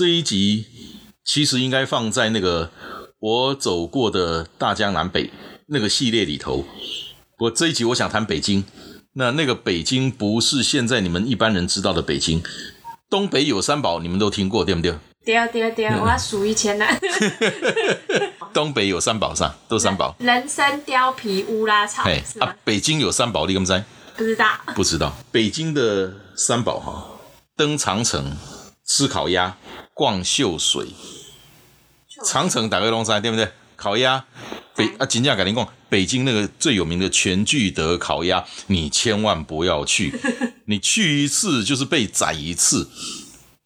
这一集其实应该放在那个我走过的大江南北那个系列里头。不过这一集我想谈北京，那那个北京不是现在你们一般人知道的北京。东北有三宝，你们都听过对不对？对啊对啊对啊，我要数一千来。东北有三宝啥？都三宝。人参、貂皮、乌拉草，哎啊，？北京有三宝，你敢不知？不知道。不知道。北京的三宝哈，登长城、吃烤鸭、逛秀水。长城打个龙山，对不对？烤鸭，北啊，金价改天逛，北京那个最有名的全聚德烤鸭，你千万不要去，你去一次就是被宰一次。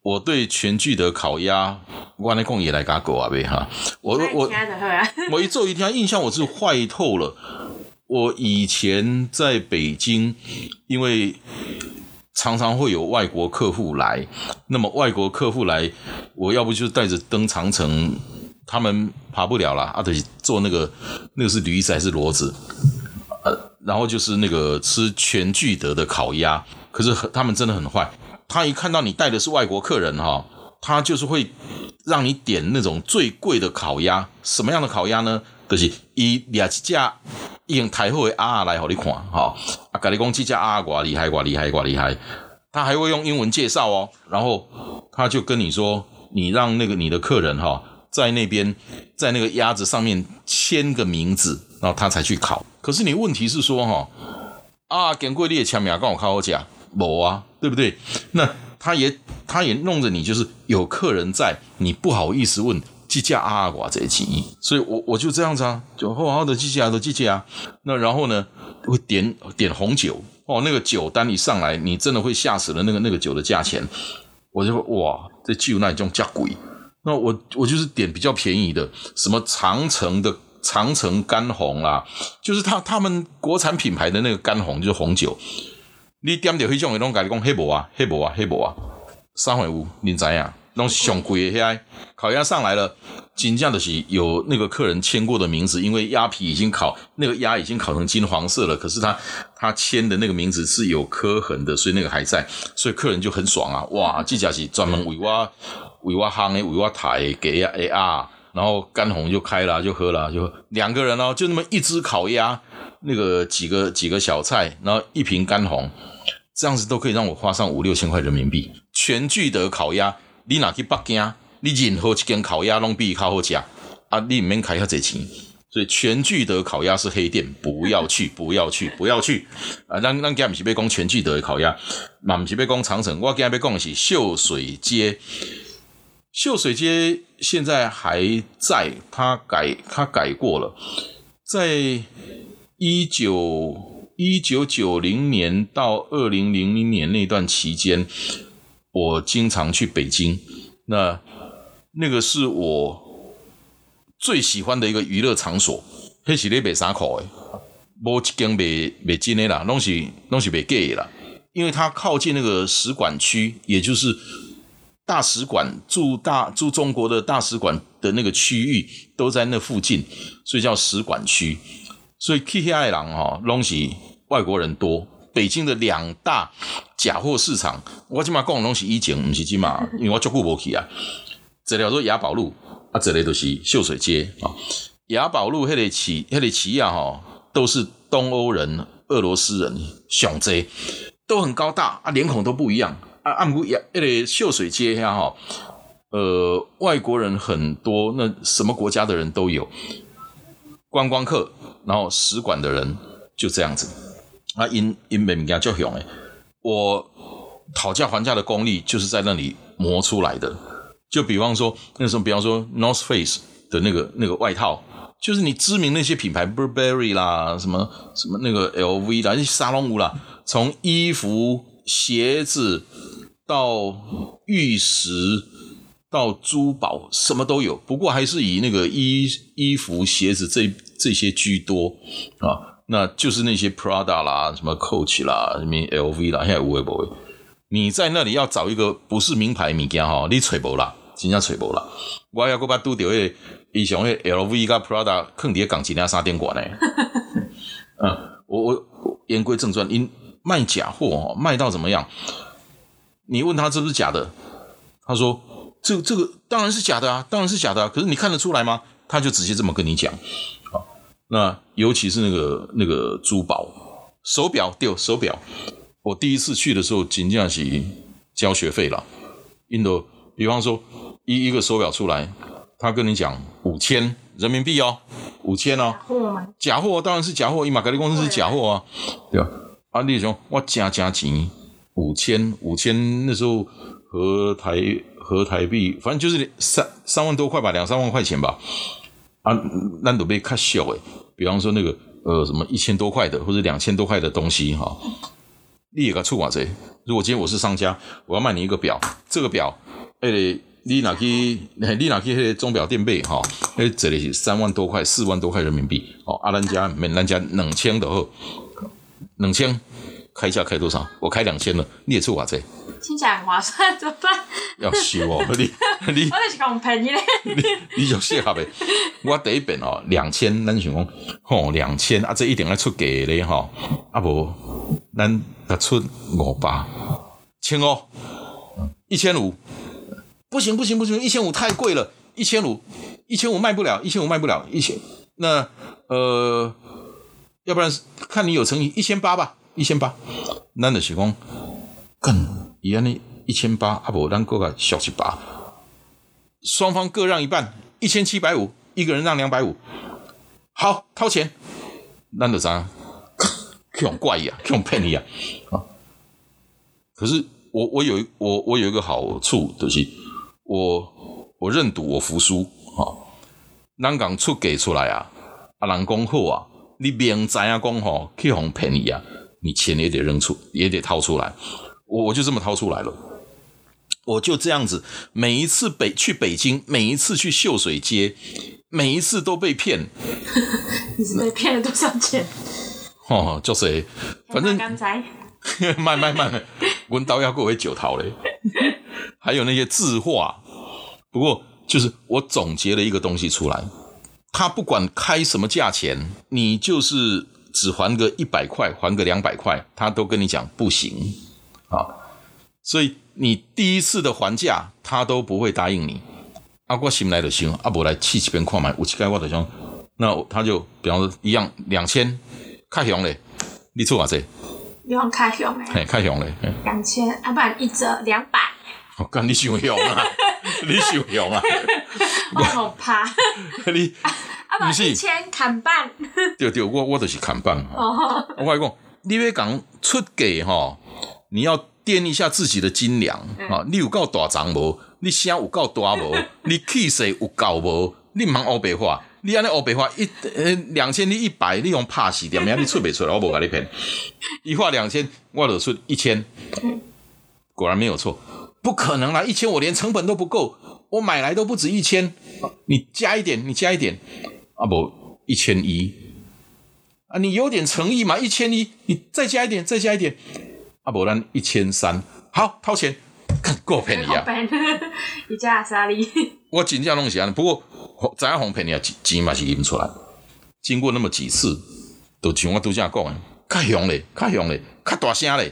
我对全聚德烤鸭，我那讲也来嘎狗啊呗哈，我我 我一骤一听，印象我是坏透了。我以前在北京，因为常常会有外国客户来，那么外国客户来，我要不就是带着登长城，他们爬不了了，啊，得坐那个那个是驴子还是骡子，呃，然后就是那个吃全聚德的烤鸭，可是他们真的很坏，他一看到你带的是外国客人哈、他就是会让你点那种最贵的烤鸭，什么样的烤鸭呢？就是伊掠一只已经抬好的鸭来给你看，哈、跟你讲这只鸭多厉害，多厉害，多厉害，他还会用英文介绍哦，然后他就跟你说，你让那个你的客人哈、在那边在那个鸭子上面签个名字，然后他才去烤。可是你问题是说哈、啊，经过你的签名跟我靠好讲，无啊，对不对？那他也他也弄着你，就是有客人在，你不好意思问计价啊寡这几亿，所以我我就这样子啊，就好好的记记啊，都记价啊。那然后呢，会点点红酒哦，那个酒单一上来，你真的会吓死了，那个那个酒的价钱，我就说哇，这酒那种价贵。那我我就是点比较便宜的，什么长城的长城干红啦，就是他他们国产品牌的那个干红，就是红酒。你点点迄种的，拢甲你讲迄无啊，迄无啊，迄无啊，三回有，你知影？拢是上贵的烤鸭上来了，真正的是有那个客人签过的名字，因为鸭皮已经烤，那个鸭已经烤成金黄色了，可是他他签的那个名字是有刻痕的，所以那个还在，所以客人就很爽啊！哇，这家是专门为我为我烘的，为我台的给鸭的啊，然后干红就开了，就喝了，就两个人哦，就那么一只烤鸭，那个几个几个小菜，然后一瓶干红，这样子都可以让我花上五六千块人民币。全聚德烤鸭，你若去北京，你任何一间烤鸭拢比较好食，啊，你唔免开遐济钱。所以全聚德烤鸭是黑店，不要去，不要去，不要去啊！咱咱今日不是要讲全聚德的烤鸭，嘛毋是要讲长城，我今日要讲的是秀水街。秀水街现在还在，它改它改过了，在一九一九九零年到二零零零年那段期间，我经常去北京，那那个是我最喜欢的一个娱乐场所，迄是咧卖衫裤的，无一间卖卖真的啦，拢是拢是卖假的啦，因为它靠近那个使馆区，也就是大使馆驻大驻中国的大使馆的那个区域都在那附近，所以叫使馆区。所以去遐的人吼，拢是外国人多。北京的两大假货市场，我即马讲的拢是以前，毋是即马，因为我足久无去啊。一个叫做雅宝路，啊，这里就是秀水街啊。雅宝路迄个企，迄个企业吼，都是东欧人、俄罗斯人上济，都很高大啊，脸孔都不一样啊。按不雅，迄个秀水街遐吼，呃，外国人很多，那什么国家的人都有，观光客，然后使馆的人就这样子。啊，因因美物件就雄诶，我讨价还价的功力就是在那里磨出来的。就比方说那时候，比方说 North Face 的那个那个外套，就是你知名那些品牌，Burberry 啦，什么什么那个 LV 啦，那些沙龙屋啦，从衣服、鞋子到玉石到珠宝，什么都有。不过还是以那个衣衣服、鞋子这这些居多啊。那就是那些 Prada 啦，什么 Coach 啦，什么 LV 啦，现在无为不为。你在那里要找一个不是名牌物件哈，你找无啦，真正找无啦。我要搁把拄着迄伊上迄 LV 甲 Prada 坑伫港一领三点管呢。嗯，我我言归正传，因卖假货哦，卖到怎么样？你问他是不是假的，他说这这个当然是假的啊，当然是假的啊。可是你看得出来吗？他就直接这么跟你讲。那尤其是那个那个珠宝手表，对，手表。我第一次去的时候，仅仅是交学费了。印度，比方说一一个手表出来，他跟你讲五千人民币哦，五千哦。假货吗？假货当然是假货，伊玛格利公司是假货啊，对吧？啊，你说我加加钱五千五千，那时候合台合台币，反正就是三三万多块吧，两三万块钱吧。啊，那都被看小诶，比方说那个呃什么一千多块的或者两千多块的东西哈，你也个出话这。如果今天我是商家，我要卖你一个表，这个表，诶，你拿去你拿去那个钟表店买哈，诶，这里是三万多块、四万多块人民币哦。啊，咱家免咱家两千的后，两千开价开多少？我开两千了，你也出话这。听起来很划算，怎么办？要收哦，你 你我就是讲便宜嘞。你你就适合呗。我第一遍哦，两千，咱想讲吼两千啊，这一定要出价咧吼，啊无咱得出五百，千哦，一千五，不行不行不行，一千五太贵了，一千五一千五卖不了，一千五卖不了，一千那呃，要不然看你有诚意，一千八吧，一千八，咱就是讲更。一样的一千八，阿伯咱各个小七八，双方各让一半，一千七百五，一个人让两百五，好掏钱，那得啥？用怪呀，用骗你呀啊！可是我我有我我有一个好处，就是我我认赌，我服输啊。咱讲出给出来啊，啊人讲好啊，你明知啊讲吼去哄骗你啊，你钱也得扔出，也得掏出来。我我就这么掏出来了，我就这样子，每一次北去北京，每一次去秀水街，每一次都被骗。你是被骗了多少钱？哦，就是，反正刚才慢慢慢，温刀要过为九桃嘞。还有那些字画，不过就是我总结了一个东西出来，他不管开什么价钱，你就是只还个一百块，还个两百块，他都跟你讲不行。啊，所以你第一次的还价，他都不会答应你。啊，我心来的行，阿伯来气这边看买，五七盖我的想，那他就比方说一样两千，开熊嘞，你出话这？你用开熊嘞？嘿，开熊嘞，两千，啊，不然一折两百。我干，你想熊啊？你想熊啊？我好怕。你啊，不是一千砍半。对对，我我就是砍半哦。我讲，你要讲出价哈。你要掂一下自己的斤两啊！你有够大张无？你声有够大无？你气势有够无？你忙欧白话，你安尼欧白话一呃两千，你一百，你用怕死点样？你出不出来？我无甲你骗。一画两千，我就出一千。果然没有错，不可能啦！一千我连成本都不够，我买来都不止一千。你加一点，你加一点啊！不一千一啊！你有点诚意嘛？一千一，你再加一点，再加一点。啊，无咱一千三，好掏钱，够便宜啊！一家沙利，我真正弄是安，不过怎样红便宜啊？钱嘛是拎出来。经过那么几次，都像我拄则讲的，较凶咧，较凶咧，较大声咧，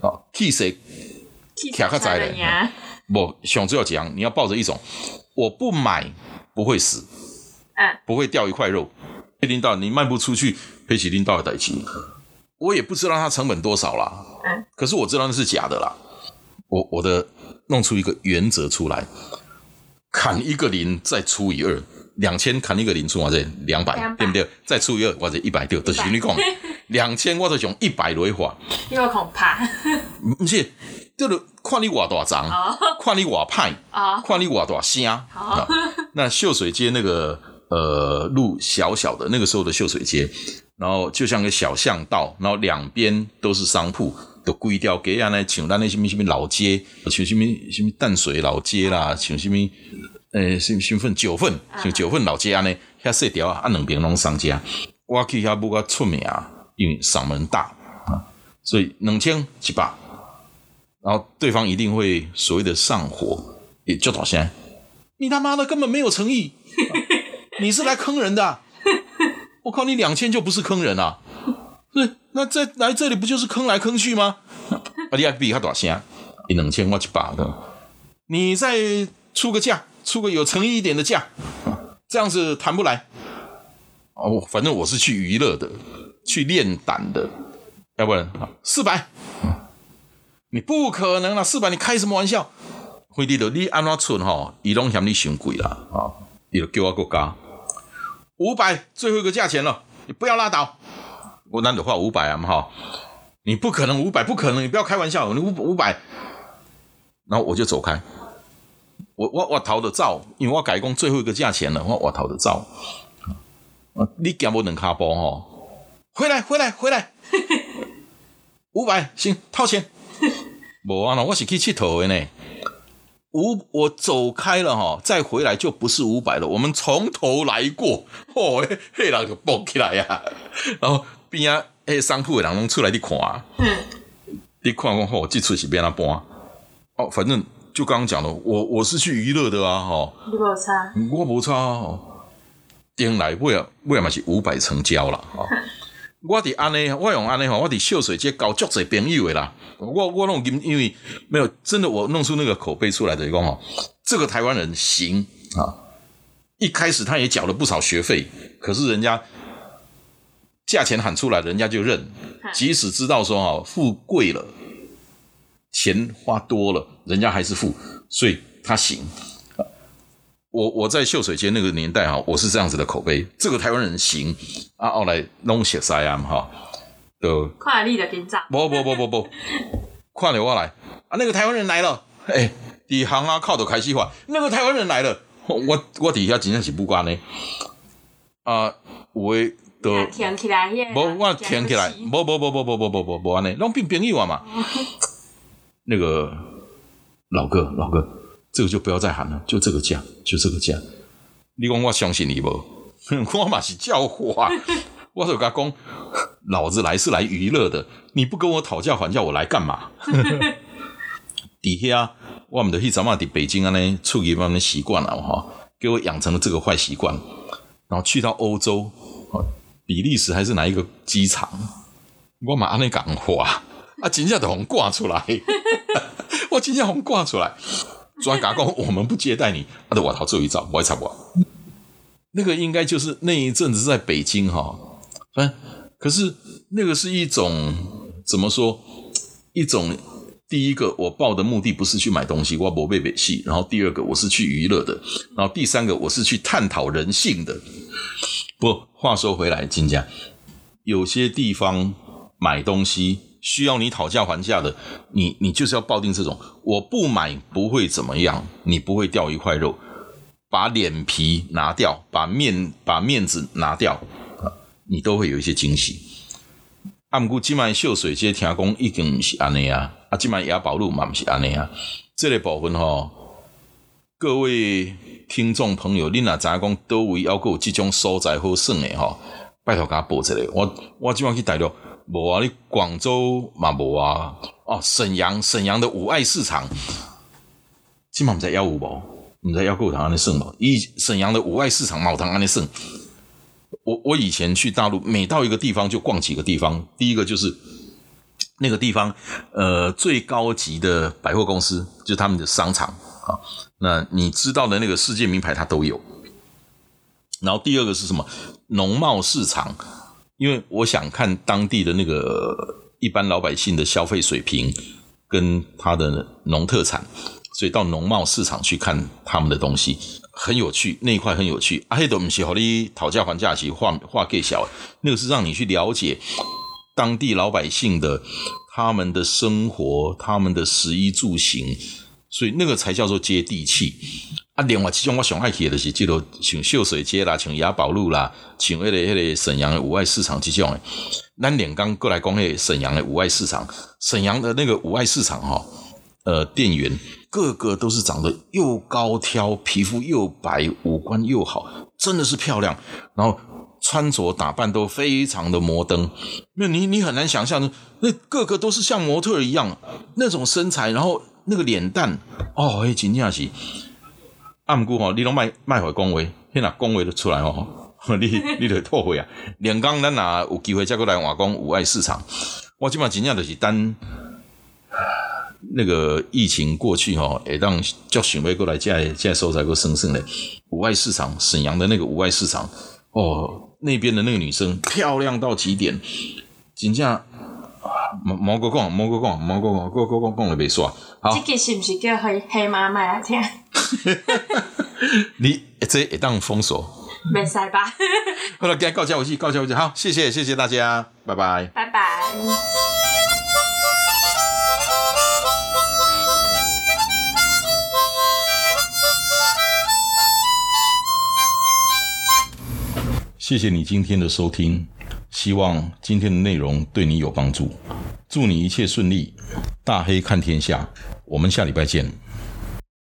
哦，气势，卡较在咧。不，上主要讲，你要抱着一种，我不买不会死，嗯，不会掉一块肉。领导，你卖不出去，赔起领导的代金。我也不知道它成本多少啦，嗯，可是我知道那是假的啦。我我的弄出一个原则出来，砍一个零再除以二，两千砍一个零除或者两百，对不对？再除以二或者一百对，都是你讲两千 我就用一百来划，因为恐怕。不是，就是看你瓦大张，看你瓦派，看你瓦大声。好，那秀水街那个呃路小小的，那个时候的秀水街，然后就像个小巷道，然后两边都是商铺，都规条街啊，那像咱那什么什么老街，像什么什么淡水老街啦，像什么呃什么什么九份，像九份老街安呢，遐细条啊，两边拢商家，我去遐不个出名啊，因为嗓门大啊，所以两千一百，然后对方一定会所谓的上火，也就到现在，你他妈的根本没有诚意。你是来坑人的，我靠！你两千就不是坑人啊？是那在来这里不就是坑来坑去吗？啊，你还比他大声，你？两千我一百的，你再出个价，出个有诚意一点的价，这样子谈不来。哦，反正我是去娱乐的，去练胆的，要不然四百，你不可能了，四百你开什么玩笑？辉弟的你安怎存吼？伊拢嫌你嫌贵啦啊！伊就叫我个加。五百，最后一个价钱了，你不要拉倒。我难得花五百啊嘛哈，你不可能五百，不可能，你不要开玩笑，你五五百，然后我就走开。我我我逃的照，因为我改工最后一个价钱了，我我逃的照。你讲我能卡包哈？回来回来回来，五百行掏钱。无啊，我是去佚佗的呢。五，我走开了哈，再回来就不是五百了。我们从头来过，哦，嘿，人就蹦起来呀。然后边啊，诶，商铺的人拢出来你看，嗯，你看看后，这出是变哪搬？哦，反正就刚刚讲的，我我是去娱乐的啊，哈。你无差？我无差哦。顶来为啊为嘛是五百成交了哈。我伫安尼，我用安尼吼，我伫秀水街交足侪朋友的啦。我我弄因因为没有真的，我弄出那个口碑出来的，一讲哦，这个台湾人行啊。一开始他也缴了不少学费，可是人家价钱喊出来，人家就认。即使知道说哦付贵了，钱花多了，人家还是付，所以他行。我我在秀水街那个年代哈，我是这样子的口碑，这个台湾人行啊，后来弄写塞啊哈，都快力的紧张，不不不不不，快流我来啊，那个台湾人来了，哎，底行啊靠着开西话，那个台湾人来了，我我底下真正是不管呢，啊，我都听起来，不我听起来，不不不不不不不不不安尼，拢变朋友啊嘛，那个老哥老哥。这个就不要再喊了，就这个价，就这个价。你讲我相信你不？我嘛是叫货啊！我说他讲，老子来是来娱乐的，你不跟我讨价还价，我来干嘛？底下我们的去早嘛伫北京啊呢，处理慢慢习惯了哈，给我养成了这个坏习惯。然后去到欧洲，比利时还是哪一个机场，我嘛安尼讲话啊，真正都红挂出来，我真正红挂出来。专嘎讲，我们不接待你，啊，对，我逃最后一招，我也差不多。那个应该就是那一阵子在北京哈，嗯，可是那个是一种怎么说？一种第一个，我报的目的不是去买东西，我不被北戏；然后第二个，我是去娱乐的；然后第三个，我是去探讨人性的。不，话说回来，金家有些地方买东西。需要你讨价还价的，你你就是要抱定这种，我不买不会怎么样，你不会掉一块肉，把脸皮拿掉，把面把面子拿掉啊，你都会有一些惊喜。啊，毋过今晚秀水街听讲已经不是安尼啊，啊，今晚雅宝路嘛不是安尼啊，这类部分吼，各位听众朋友，你若知影讲都位要有这种所在好耍的吼，拜托甲报一下，我我今晚去大陆。无啊，你广州嘛无啊？哦，沈阳，沈阳的五爱市场，起码毋知幺五无，毋知幺有堂安尼算无？以沈阳的五爱市场冇堂安尼算。我我以前去大陆，每到一个地方就逛几个地方。第一个就是那个地方，呃，最高级的百货公司，就是他们的商场啊。那你知道的那个世界名牌，它都有。然后第二个是什么？农贸市场。因为我想看当地的那个一般老百姓的消费水平跟他的农特产，所以到农贸市场去看他们的东西很有趣，那一块很有趣。阿黑都唔是和你讨价还价，其实话话给小，那个是让你去了解当地老百姓的他们的生活、他们的食衣住行，所以那个才叫做接地气啊。另外，其中我上爱去的就是这个像秀水街啦，像雅宝路啦，像那个那个沈阳的五爱市场这种诶。咱连刚过来讲那沈阳的五爱市场，沈阳的那个五爱市场哈，呃，店员个个都是长得又高挑，皮肤又白，五官又好，真的是漂亮。然后。穿着打扮都非常的摩登，那你你很难想象，那个个都是像模特一样那种身材，然后那个脸蛋，哦，哎，真正是，暗姑吼，你拢卖卖回恭维，现在恭维都出来哦，你你得后悔啊！连刚咱哪有机会再过来瓦工五爱市场，我基本上真正就是等那个疫情过去吼，会当叫选委过来再再收才够生生咧五爱市场，沈阳的那个五爱市场，哦。那边的那个女生漂亮到极点，真正毛毛哥讲，毛哥讲，毛哥讲，哥哥讲讲了别说。好，这个是不是叫黑黑妈妈来听？你这一档封锁，没塞吧？好了，该告假回去，告假回去。好，谢谢，谢谢大家，拜拜，拜拜。谢谢你今天的收听，希望今天的内容对你有帮助。祝你一切顺利，大黑看天下，我们下礼拜见。